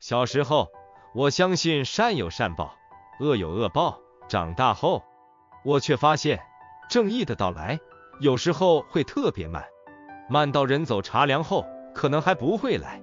小时候我相信善有善报恶有恶报长大后我却发现正义的到来有时候会特别慢。慢到人走茶凉后可能还不会来。